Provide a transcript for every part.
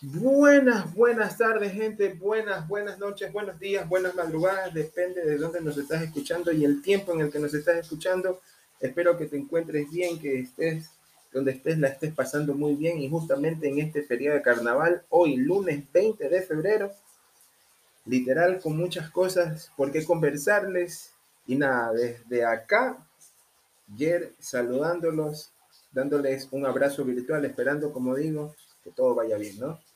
Buenas, buenas tardes, gente. Buenas, buenas noches, buenos días, buenas madrugadas. Depende de dónde nos estás escuchando y el tiempo en el que nos estás escuchando. Espero que te encuentres bien, que estés donde estés, la estés pasando muy bien. Y justamente en este periodo de carnaval, hoy lunes 20 de febrero, literal con muchas cosas por qué conversarles. Y nada, desde acá, ayer saludándolos, dándoles un abrazo virtual, esperando, como digo, que todo vaya bien, ¿no?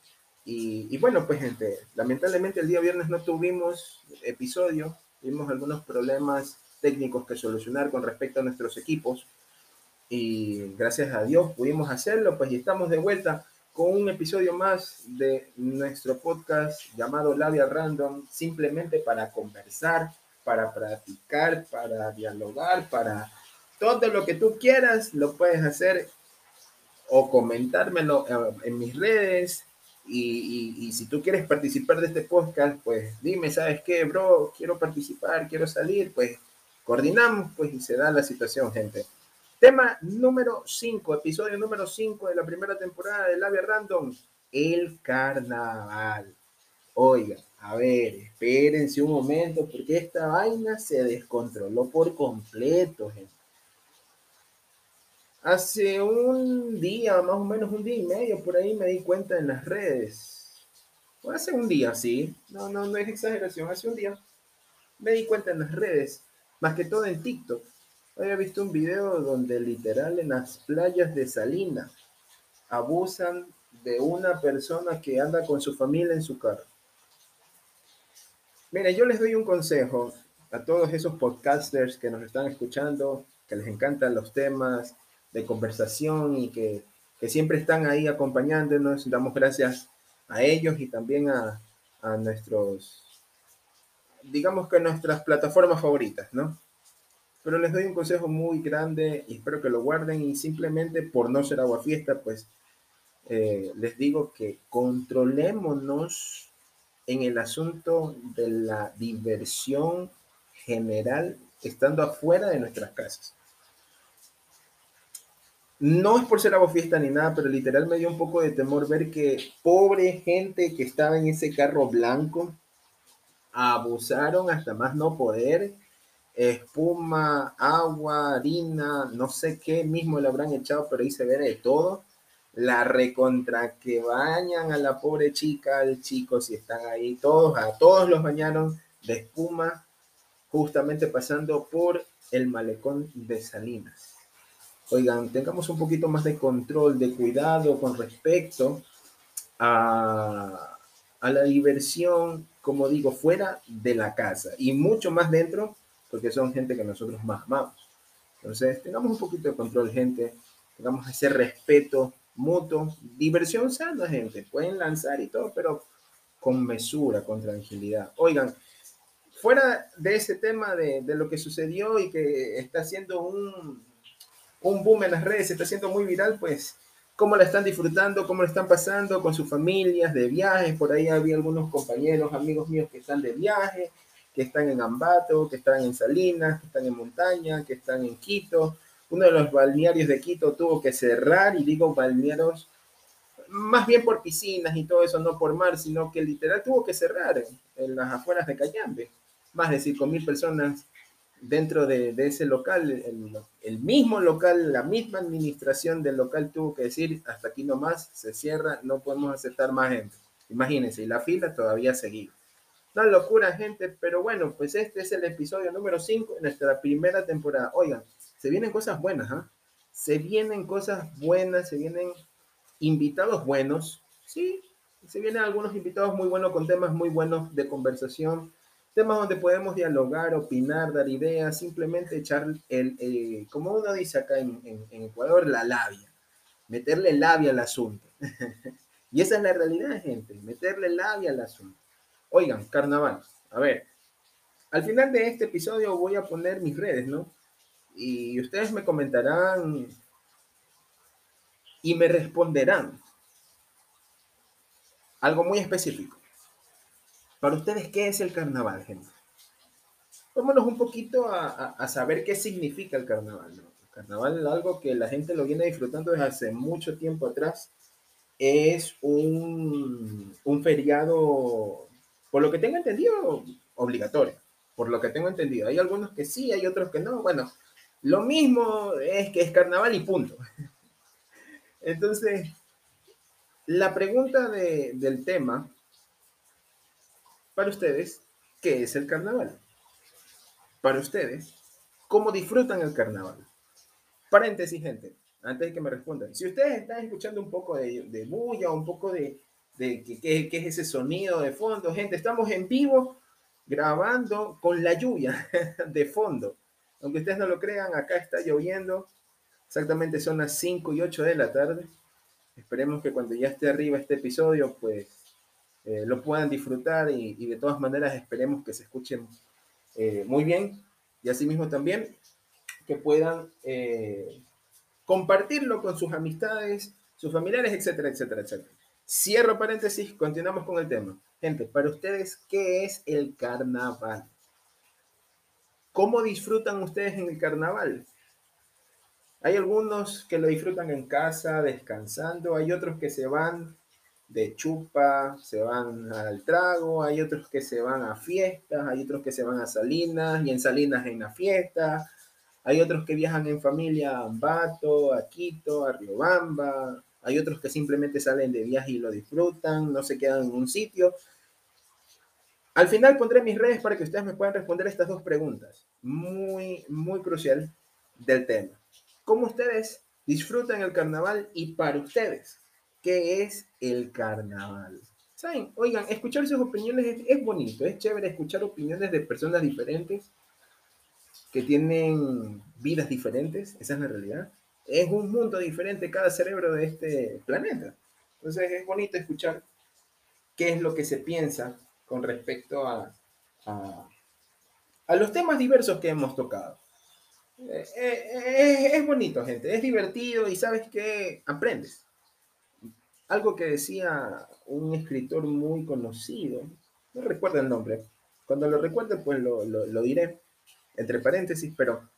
Y, bueno, pues gente, lamentablemente el día viernes no tuvimos episodio, tuvimos algunos problemas técnicos que solucionar con respecto a nuestros equipos y gracias a Dios pudimos hacerlo, pues y estamos de vuelta con un episodio más de nuestro podcast llamado Labia Random, simplemente para conversar, para practicar, para dialogar, para todo lo que tú quieras, lo puedes hacer o comentármelo eh, en mis redes, y, si tú quieres participar de este podcast, pues dime, ¿sabes qué, bro? Quiero participar, quiero salir, pues coordinamos, pues y se da la situación, gente. Tema número 5, episodio número 5 de la primera temporada de Labia Random, el carnaval. Oiga, a ver, espérense un momento, porque esta vaina se descontroló por completo, gente. Hace un día, más o menos un día y medio, por ahí me di cuenta en las redes. O hace un día, sí. No, no, no es exageración. Hace un día me di cuenta en las redes, más que todo en TikTok. Había visto un video donde literal en las playas de Salina abusan de una persona que anda con su familia en su carro. Mire, yo les doy un consejo a todos esos podcasters que nos están escuchando, que les encantan los temas, de conversación y que, siempre están ahí acompañándonos. Damos gracias a ellos y también a, a nuestros, digamos que nuestras plataformas favoritas, ¿no? Pero les doy un consejo muy grande y espero que lo guarden y simplemente por no ser agua fiesta, pues eh, les digo que controlémonos en el asunto de la diversión general estando afuera de nuestras casas. No es por ser agua fiesta ni nada, pero literal me dio un poco de temor ver que pobre gente que estaba en ese carro blanco abusaron hasta más no poder. Espuma, agua, harina, no sé qué mismo le habrán echado, pero ahí se ve de todo. La recontra que bañan a la pobre chica, al chico, si están ahí, todos, a todos los bañaron de espuma, justamente pasando por el malecón de Salinas oigan, tengamos un poquito más de control, de cuidado con respecto a, la diversión, como digo, fuera de la casa y mucho más dentro, porque son gente que nosotros más amamos. Entonces, tengamos un poquito de control, gente, tengamos ese respeto mutuo, diversión sana, gente, pueden lanzar y todo, pero con mesura, con tranquilidad. Oigan, fuera de ese tema de, de lo que sucedió y que está siendo un, un boom en las redes, se está haciendo muy viral, pues cómo la están disfrutando, cómo la están pasando con sus familias, de viajes. Por ahí había algunos compañeros, amigos míos que están de viaje, que están en Ambato, que están en Salinas, que están en Montaña, que están en Quito. Uno de los balnearios de Quito tuvo que cerrar, y digo balnearios más bien por piscinas y todo eso, no por mar, sino que literal tuvo que cerrar en, las afueras de Cayambe. Más de 5.000 personas dentro de, ese local, el, mismo local, la misma administración del local tuvo que decir, hasta aquí nomás, se cierra, no podemos aceptar más gente. Imagínense, y la fila todavía seguía. Una locura, gente, pero bueno, pues este es el episodio número 5 de nuestra primera temporada. Oigan, se vienen cosas buenas, ¿ah? Se vienen cosas buenas, se vienen invitados buenos, sí, se vienen algunos invitados muy buenos con temas muy buenos de conversación temas donde podemos dialogar, opinar, dar ideas, simplemente echar el, eh, como uno dice acá en, Ecuador, la labia, meterle labia al asunto. y esa es la realidad, gente, meterle labia al asunto. Oigan, carnaval, a ver, al final de este episodio voy a poner mis redes, ¿no? Y ustedes me comentarán y me responderán algo muy específico. Para ustedes, ¿qué es el carnaval, gente? Vámonos un poquito a, saber qué significa el carnaval. El carnaval es algo que la gente lo viene disfrutando desde hace mucho tiempo atrás es un, un feriado, por lo que tengo entendido, obligatorio. Por lo que tengo entendido. Hay algunos que sí, hay otros que no. Bueno, lo mismo es que es carnaval y punto. Entonces, la pregunta del tema para ustedes, ¿qué es el carnaval? Para ustedes, ¿cómo disfrutan el carnaval? Paréntesis, gente, antes de que me respondan. Si ustedes están escuchando un poco de, de bulla, un poco de, de qué es ese sonido de fondo, gente, estamos en vivo grabando con la lluvia de fondo. Aunque ustedes no lo crean, acá está lloviendo. Exactamente son las 5 y 8 de la tarde. Esperemos que cuando ya esté arriba este episodio, pues eh, lo puedan disfrutar y, de todas maneras esperemos que se escuchen eh, muy bien y asimismo también que puedan eh, compartirlo con sus amistades, sus familiares, etcétera, etcétera, etcétera. Cierro paréntesis, continuamos con el tema. Gente, para ustedes, ¿qué es el carnaval? ¿Cómo disfrutan ustedes en el carnaval? Hay algunos que lo disfrutan en casa, descansando, hay otros que se van de chupa, se van al trago, hay otros que se van a fiestas, hay otros que se van a Salinas y en Salinas en la fiesta, hay otros que viajan en familia a Ambato, a Quito, a Riobamba, hay otros que simplemente salen de viaje y lo disfrutan, no se quedan en un sitio. Al final pondré mis redes para que ustedes me puedan responder estas dos preguntas, muy, muy crucial del tema. ¿Cómo ustedes disfrutan el carnaval y para ustedes? ¿Qué es el carnaval? ¿Saben? Oigan, escuchar sus opiniones es, bonito, es chévere escuchar opiniones de personas diferentes que tienen vidas diferentes, esa es la realidad. Es un mundo diferente cada cerebro de este planeta. Entonces es bonito escuchar qué es lo que se piensa con respecto a, a, los temas diversos que hemos tocado. Eh, eh, eh, es bonito, gente, es divertido y sabes que aprendes algo que decía un escritor muy conocido, no recuerdo el nombre, cuando lo recuerde pues lo, lo, diré, entre paréntesis, pero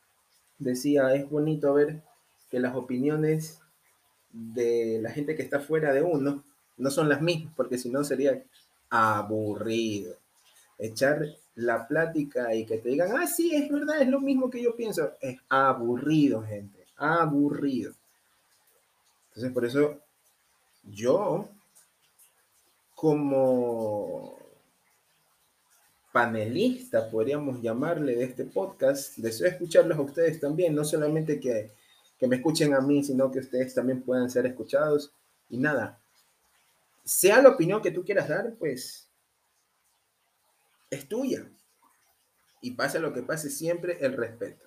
decía, es bonito ver que las opiniones de la gente que está fuera de uno no son las mismas, porque si no sería aburrido. Echar la plática y que te digan, ah, sí, es verdad, es lo mismo que yo pienso, es aburrido, gente, aburrido. Entonces, por eso yo, como panelista, podríamos llamarle, de este podcast, deseo escucharlos a ustedes también, no solamente que, que me escuchen a mí, sino que ustedes también puedan ser escuchados. Y nada, sea la opinión que tú quieras dar, pues es tuya. Y pase lo que pase, siempre el respeto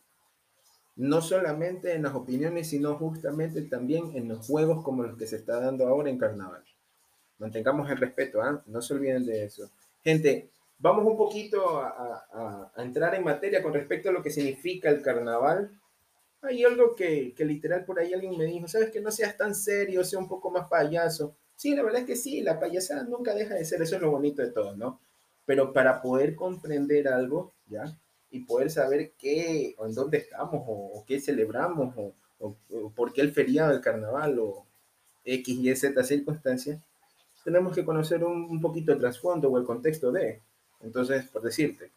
no solamente en las opiniones, sino justamente también en los juegos como los que se está dando ahora en Carnaval. Mantengamos el respeto, ¿ah? no se olviden de eso. Gente, vamos un poquito a, entrar en materia con respecto a lo que significa el Carnaval. Hay algo que, que literal por ahí alguien me dijo, sabes que no seas tan serio, sea un poco más payaso. Sí, la verdad es que sí, la payasada nunca deja de ser, eso es lo bonito de todo, ¿no? Pero para poder comprender algo, ¿ya? Y poder saber qué o en dónde estamos o, qué celebramos o, por qué el feriado del carnaval o X, Y, Z circunstancias, tenemos que conocer un, poquito el trasfondo o el contexto de. Entonces, por decirte,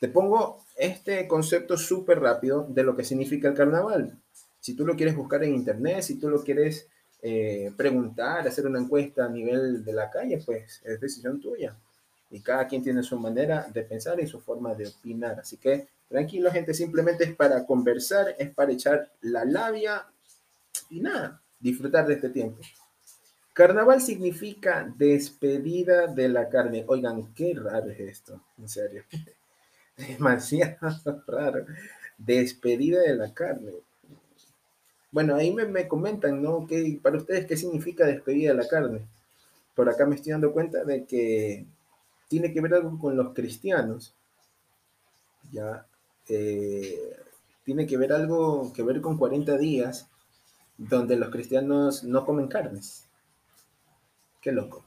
te pongo este concepto súper rápido de lo que significa el carnaval. Si tú lo quieres buscar en internet, si tú lo quieres eh, preguntar, hacer una encuesta a nivel de la calle, pues es decisión tuya y cada quien tiene su manera de pensar y su forma de opinar. Así que tranquilo, gente, simplemente es para conversar, es para echar la labia y nada, disfrutar de este tiempo. Carnaval significa despedida de la carne. Oigan, qué raro es esto, en serio. Demasiado raro. Despedida de la carne. Bueno, ahí me, me comentan, ¿no? ¿Qué, para ustedes, ¿qué significa despedida de la carne? Por acá me estoy dando cuenta de que tiene que ver algo con los cristianos, ya, eh, tiene que ver algo que ver con 40 días donde los cristianos no comen carnes. Qué loco.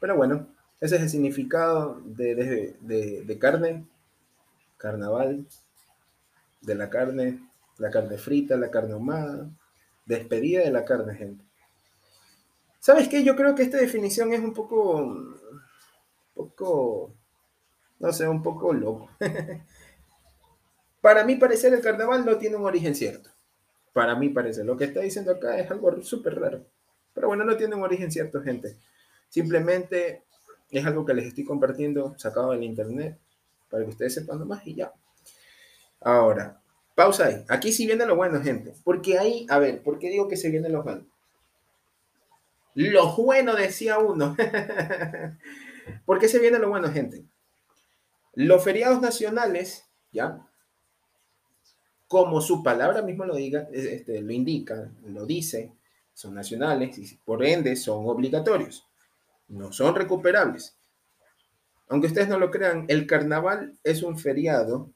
Pero bueno, ese es el significado de, de carne, carnaval, de la carne, la carne frita, la carne ahumada, despedida de la carne, gente. ¿Sabes qué? Yo creo que esta definición es un poco, poco, no sé, un poco loco. Para mí parecer el carnaval no tiene un origen cierto. Para mí parece. Lo que está diciendo acá es algo súper raro. Pero bueno, no tiene un origen cierto, gente. Simplemente es algo que les estoy compartiendo sacado del internet para que ustedes sepan nomás y ya. Ahora, pausa ahí. Aquí sí viene lo bueno, gente. Porque ahí, a ver, ¿por qué digo que se viene lo bueno? Lo bueno, decía uno. ¿Por qué se viene lo bueno, gente? Los feriados nacionales, ¿ya? Como su palabra mismo lo diga, este, lo indica, lo dice, son nacionales y por ende son obligatorios. No son recuperables. Aunque ustedes no lo crean, el carnaval es un feriado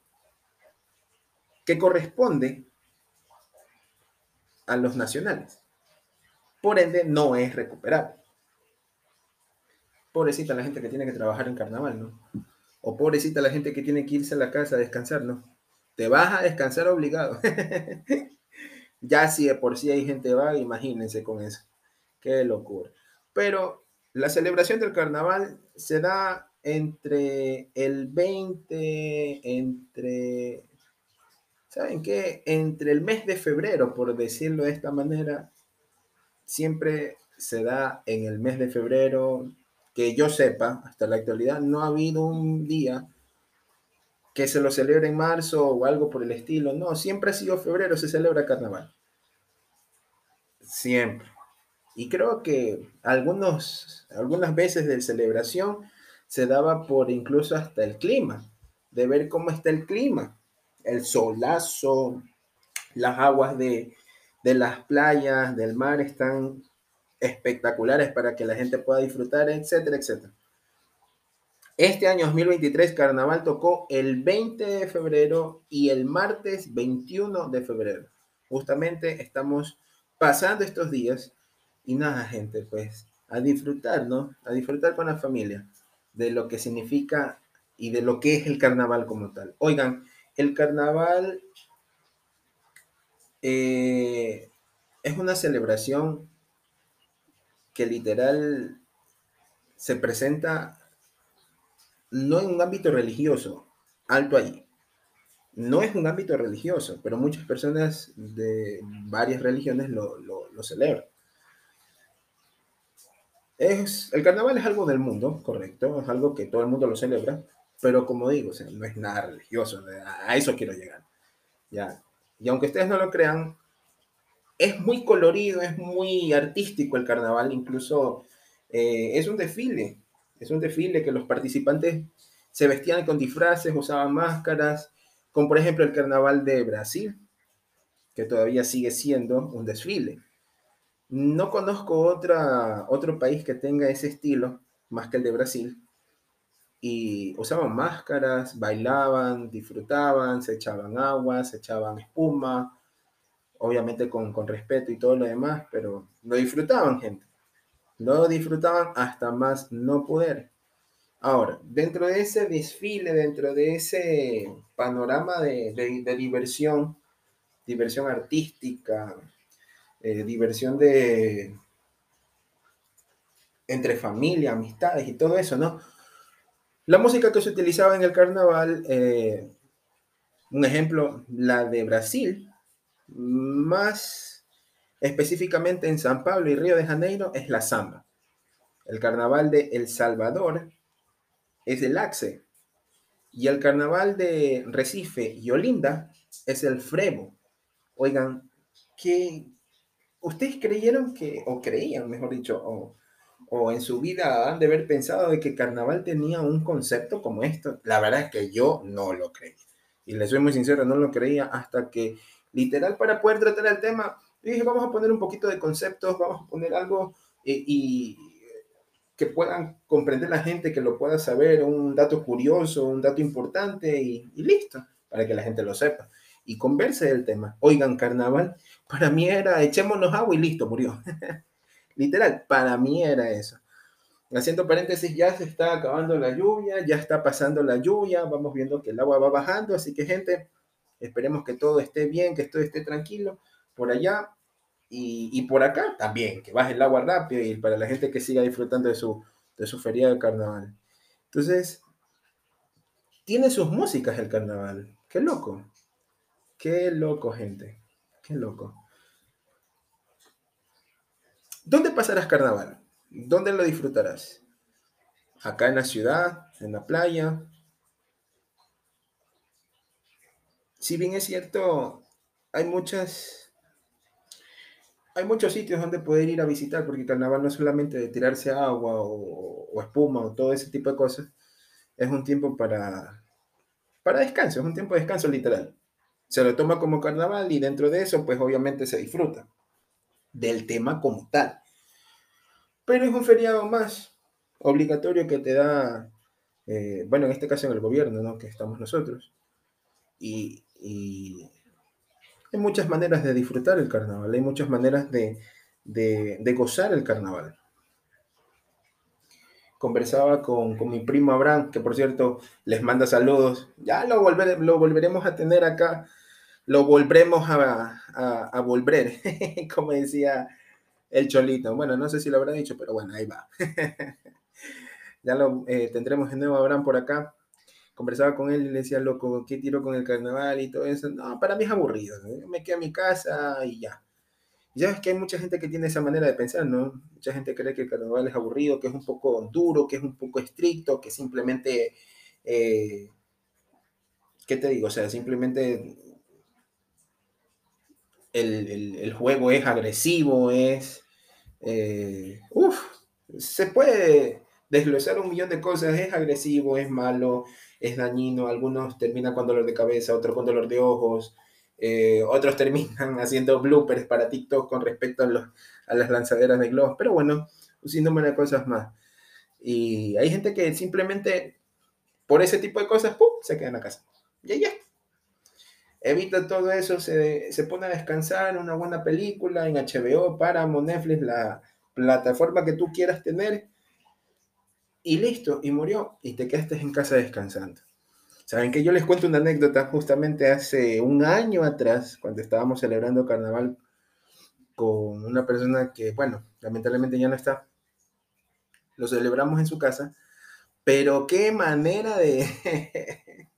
que corresponde a los nacionales. Por ende, no es recuperable. Pobrecita la gente que tiene que trabajar en carnaval, ¿no? O pobrecita la gente que tiene que irse a la casa a descansar, ¿no? Te vas a descansar obligado. ya si de por sí hay gente vaga, imagínense con eso. Qué locura. Pero la celebración del carnaval se da entre el 20, entre, ¿saben qué? Entre el mes de febrero, por decirlo de esta manera, siempre se da en el mes de febrero, que yo sepa, hasta la actualidad, no ha habido un día que se lo celebre en marzo o algo por el estilo. No, siempre ha sido febrero, se celebra carnaval. Siempre. Y creo que algunos, algunas veces de celebración se daba por incluso hasta el clima, de ver cómo está el clima, el solazo, las aguas de, de las playas, del mar están espectaculares para que la gente pueda disfrutar, etcétera, etcétera. Este año 2023 Carnaval tocó el 20 de febrero y el martes 21 de febrero. Justamente estamos pasando estos días y nada, gente, pues a disfrutar, ¿no? A disfrutar con la familia de lo que significa y de lo que es el carnaval como tal. Oigan, el carnaval eh, es una celebración que literal se presenta no en un ámbito religioso, alto allí. No es un ámbito religioso, pero muchas personas de varias religiones lo, celebran. Es, el carnaval es algo del mundo, correcto, es algo que todo el mundo lo celebra, pero como digo, no es nada religioso, a eso quiero llegar. Ya, y aunque ustedes no lo crean, es muy colorido, es muy artístico el carnaval, incluso eh, es un desfile, es un desfile que los participantes se vestían con disfraces, usaban máscaras, como por ejemplo el carnaval de Brasil, que todavía sigue siendo un desfile. No conozco otra, otro país que tenga ese estilo, más que el de Brasil, y usaban máscaras, bailaban, disfrutaban, se echaban agua, se echaban espuma, obviamente con, con respeto y todo lo demás, pero lo disfrutaban, gente. Lo disfrutaban hasta más no poder. Ahora, dentro de ese desfile, dentro de ese panorama de, de, diversión, diversión artística, eh, diversión de entre familia, amistades y todo eso, ¿no? La música que se utilizaba en el carnaval, eh, un ejemplo, la de Brasil, más específicamente en San Pablo y Río de Janeiro, es la samba. El carnaval de El Salvador es el axe. Y el carnaval de Recife y Olinda es el frevo. Oigan, que ustedes creyeron que, o creían, mejor dicho, o en su vida han de haber pensado de que carnaval tenía un concepto como esto. La verdad es que yo no lo creí. Y les soy muy sincero, no lo creía hasta que, literal, para poder tratar el tema, dije, vamos a poner un poquito de conceptos, vamos a poner algo eh, y que puedan comprender la gente, que lo pueda saber, un dato curioso, un dato importante y, y listo, para que la gente lo sepa. Y converse del tema. Oigan, carnaval, para mí era echémonos agua y listo, murió. Literal, para mí era eso. Haciendo paréntesis, ya se está acabando la lluvia, ya está pasando la lluvia, vamos viendo que el agua va bajando, así que gente, esperemos que todo esté bien, que todo esté tranquilo por allá Y, por acá también, que baje el agua rápido y para la gente que siga disfrutando de su, de su feria de carnaval. Entonces, tiene sus músicas el carnaval. Qué loco. Qué loco, gente. Qué loco. ¿Dónde pasarás carnaval? ¿Dónde lo disfrutarás? ¿Acá en la ciudad? ¿En la playa? Si bien es cierto, hay muchas hay muchos sitios donde poder ir a visitar, porque carnaval no es solamente de tirarse agua o, espuma o todo ese tipo de cosas, es un tiempo para, para descanso, es un tiempo de descanso literal. Se lo toma como carnaval y dentro de eso, pues obviamente se disfruta del tema como tal. Pero es un feriado más obligatorio que te da, eh, bueno, en este caso en el gobierno, ¿no? Que estamos nosotros. y hay muchas maneras de disfrutar el carnaval, hay muchas maneras de, gozar el carnaval. Conversaba con, mi primo Abraham, que por cierto les manda saludos. Ya lo, lo volveremos a tener acá, lo volveremos a, volver, como decía el Cholito. Bueno, no sé si lo habrá dicho, pero bueno, ahí va. ya lo eh, tendremos de nuevo Abraham por acá conversaba con él y le decía, loco, ¿qué tiro con el carnaval y todo eso? No, para mí es aburrido, me quedo a mi casa y ya. Ya ves que hay mucha gente que tiene esa manera de pensar, ¿no? Mucha gente cree que el carnaval es aburrido, que es un poco duro, que es un poco estricto, que simplemente, eh, ¿qué te digo? O sea, simplemente el, juego es agresivo, es... Eh, uf, se puede desglosar un millón de cosas, es agresivo, es malo, es dañino, algunos terminan con dolor de cabeza, otros con dolor de ojos, eh, otros terminan haciendo bloopers para TikTok con respecto a, los, a las lanzaderas de globos, pero bueno, un sinnúmero de cosas más. Y hay gente que simplemente por ese tipo de cosas, se queda en la casa. Y ya. Evita todo eso, se, se pone a descansar, una buena película en HBO, para Netflix, la plataforma que tú quieras tener y listo, y murió, y te quedaste en casa descansando. Saben que yo les cuento una anécdota justamente hace un año atrás, cuando estábamos celebrando carnaval con una persona que, bueno, lamentablemente ya no está. Lo celebramos en su casa, pero qué manera de...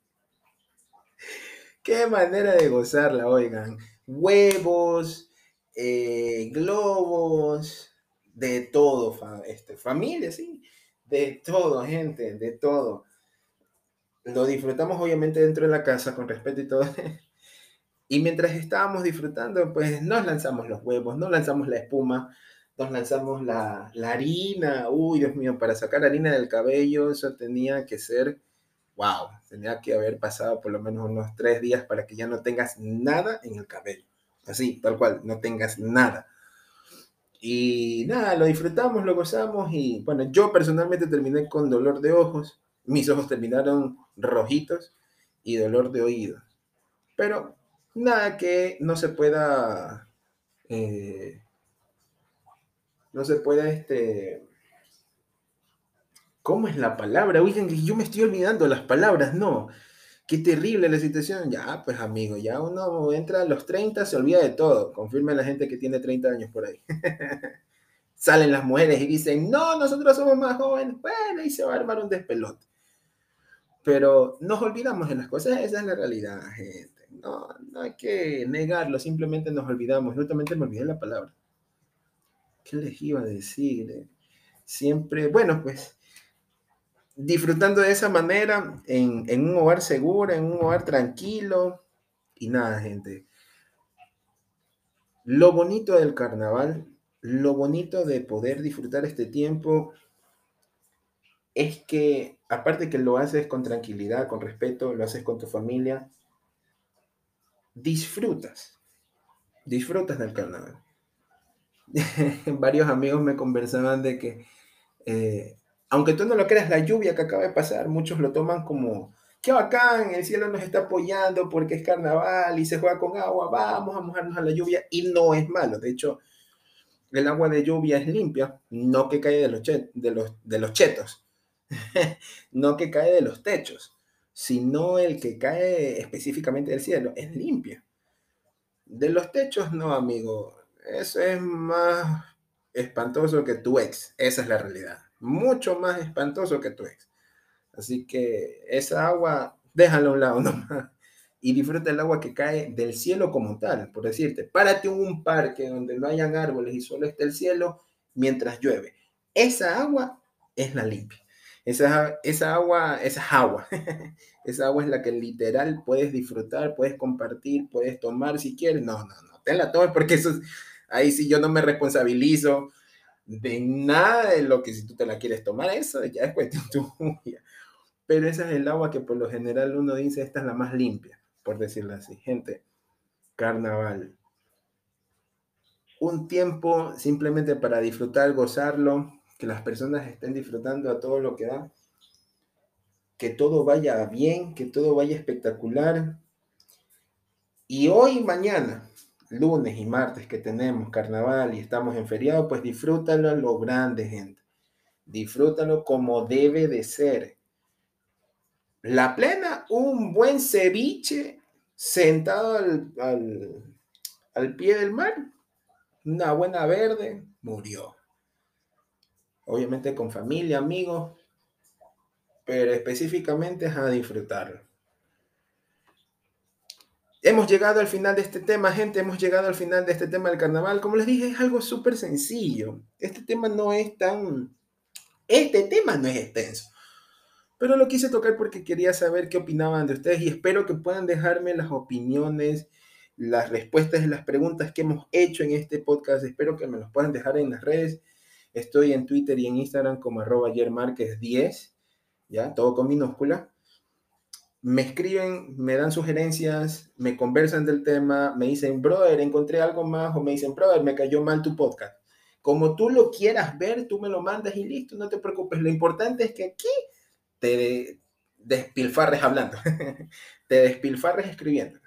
qué manera de gozarla, oigan. Huevos, eh, globos, de todo, este, familia, sí de todo, gente, de todo. Lo disfrutamos obviamente dentro de la casa con respeto y todo. Y mientras estábamos disfrutando, pues nos lanzamos los huevos, nos lanzamos la espuma, nos lanzamos la, harina. Uy, Dios mío, para sacar harina del cabello, eso tenía que ser, wow, tenía que haber pasado por lo menos unos tres días para que ya no tengas nada en el cabello. Así, tal cual, no tengas nada. Y nada, lo disfrutamos, lo gozamos y bueno, yo personalmente terminé con dolor de ojos, mis ojos terminaron rojitos y dolor de oído. Pero nada que no se pueda, eh, no se pueda, este, ¿cómo es la palabra? Oigan, yo me estoy olvidando las palabras, no. Qué terrible la situación. Ya, pues amigo, ya uno entra a los 30, se olvida de todo. Confirme la gente que tiene 30 años por ahí. Salen las mujeres y dicen, no, nosotros somos más jóvenes. Bueno, y se va a armar un despelote. Pero nos olvidamos de las cosas, esa es la realidad, gente. No, no hay que negarlo, simplemente nos olvidamos. Justamente me olvidé la palabra. ¿Qué les iba a decir? Siempre, bueno, pues disfrutando de esa manera, en, un hogar seguro, en un hogar tranquilo. Y nada, gente. Lo bonito del carnaval, lo bonito de poder disfrutar este tiempo es que, aparte que lo haces con tranquilidad, con respeto, lo haces con tu familia, disfrutas, disfrutas del carnaval. Varios amigos me conversaban de que eh, aunque tú no lo creas, la lluvia que acaba de pasar, muchos lo toman como, qué bacán, el cielo nos está apoyando porque es carnaval y se juega con agua, vamos a mojarnos a la lluvia y no es malo. De hecho, el agua de lluvia es limpia, no que cae de los, de los, de los chetos, no que cae de los techos, sino el que cae específicamente del cielo, es limpia. De los techos, no, amigo. eso es más espantoso que tu ex. Esa es la realidad. Mucho más espantoso que tu ex. Así que esa agua, déjala a un lado nomás. Y disfruta el agua que cae del cielo como tal. Por decirte, párate en un parque donde no hayan árboles y solo esté el cielo mientras llueve. Esa agua es la limpia. Esa, esa agua, esa agua, esa agua es la que literal puedes disfrutar, puedes compartir, puedes tomar si quieres. No, no, no, tenla tomes porque eso es, ahí sí yo no me responsabilizo de nada de lo que si tú te la quieres tomar, eso ya es cuestión tuya. Pero esa es el agua que por lo general uno dice, esta es la más limpia, por decirlo así. Gente, carnaval. Un tiempo simplemente para disfrutar, gozarlo, que las personas estén disfrutando a todo lo que da, que todo vaya bien, que todo vaya espectacular. Y hoy mañana, lunes y martes que tenemos carnaval y estamos en feriado, pues disfrútalo a lo grande, gente. Disfrútalo como debe de ser. La plena, un buen ceviche sentado al, al pie del mar, una buena verde, murió. Obviamente con familia, amigos, pero específicamente es a disfrutarlo. Hemos llegado al final de este tema, gente, hemos llegado al final de este tema del carnaval. Como les dije, es algo súper sencillo. Este tema no es tan... Este tema no es extenso. Pero lo quise tocar porque quería saber qué opinaban de ustedes y espero que puedan dejarme las opiniones, las respuestas de las preguntas que hemos hecho en este podcast. Espero que me los puedan dejar en las redes. Estoy en Twitter y en Instagram como arroba 10, ¿ya? Todo con minúscula me escriben, me dan sugerencias, me conversan del tema, me dicen, brother, encontré algo más, o me dicen, brother, me cayó mal tu podcast. Como tú lo quieras ver, tú me lo mandas y listo, no te preocupes. Lo importante es que aquí te despilfarres hablando, te despilfarres escribiendo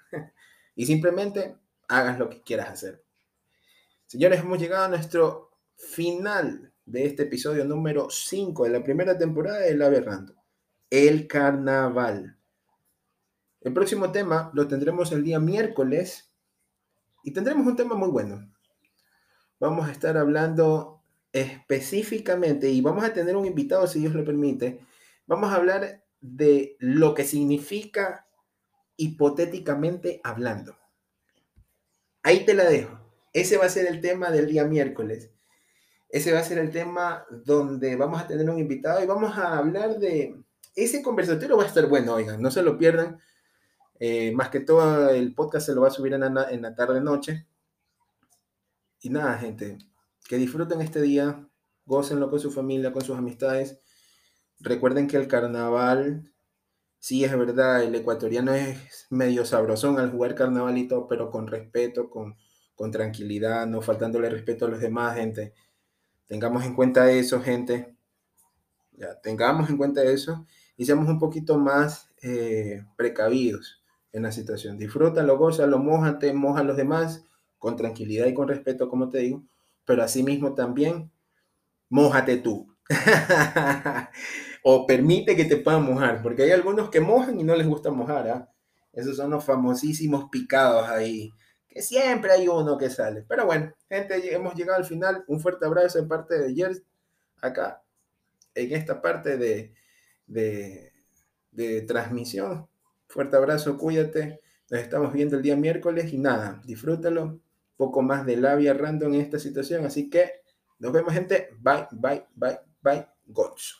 y simplemente hagas lo que quieras hacer. Señores, hemos llegado a nuestro final de este episodio número 5 de la primera temporada de La Berrando, el carnaval. El próximo tema lo tendremos el día miércoles y tendremos un tema muy bueno. Vamos a estar hablando específicamente y vamos a tener un invitado, si Dios lo permite. Vamos a hablar de lo que significa hipotéticamente hablando. Ahí te la dejo. Ese va a ser el tema del día miércoles. Ese va a ser el tema donde vamos a tener un invitado y vamos a hablar de... Ese conversatorio va a estar bueno, oigan, no se lo pierdan eh, más que todo, el podcast se lo va a subir en la, en la tarde-noche. Y nada, gente, que disfruten este día, gócenlo con su familia, con sus amistades. Recuerden que el carnaval, sí es verdad, el ecuatoriano es medio sabrosón al jugar carnavalito, pero con respeto, con, con tranquilidad, no faltándole respeto a los demás, gente. Tengamos en cuenta eso, gente. Tengamos en cuenta eso y seamos un poquito más eh, precavidos en la situación. Disfrútalo, gózalo, mojate, moja a los demás con tranquilidad y con respeto, como te digo, pero asimismo también, mojate tú. o permite que te puedan mojar, porque hay algunos que mojan y no les gusta mojar. ¿ah? Esos son los famosísimos picados ahí, que siempre hay uno que sale. Pero bueno, gente, hemos llegado al final. Un fuerte abrazo en parte de Jers, acá, en esta parte de, de, de transmisión. Fuerte abrazo, cuídate. Nos estamos viendo el día miércoles y nada, disfrútalo. Poco más de labia random en esta situación. Así que nos vemos, gente. Bye, bye, bye, bye. Gonzo.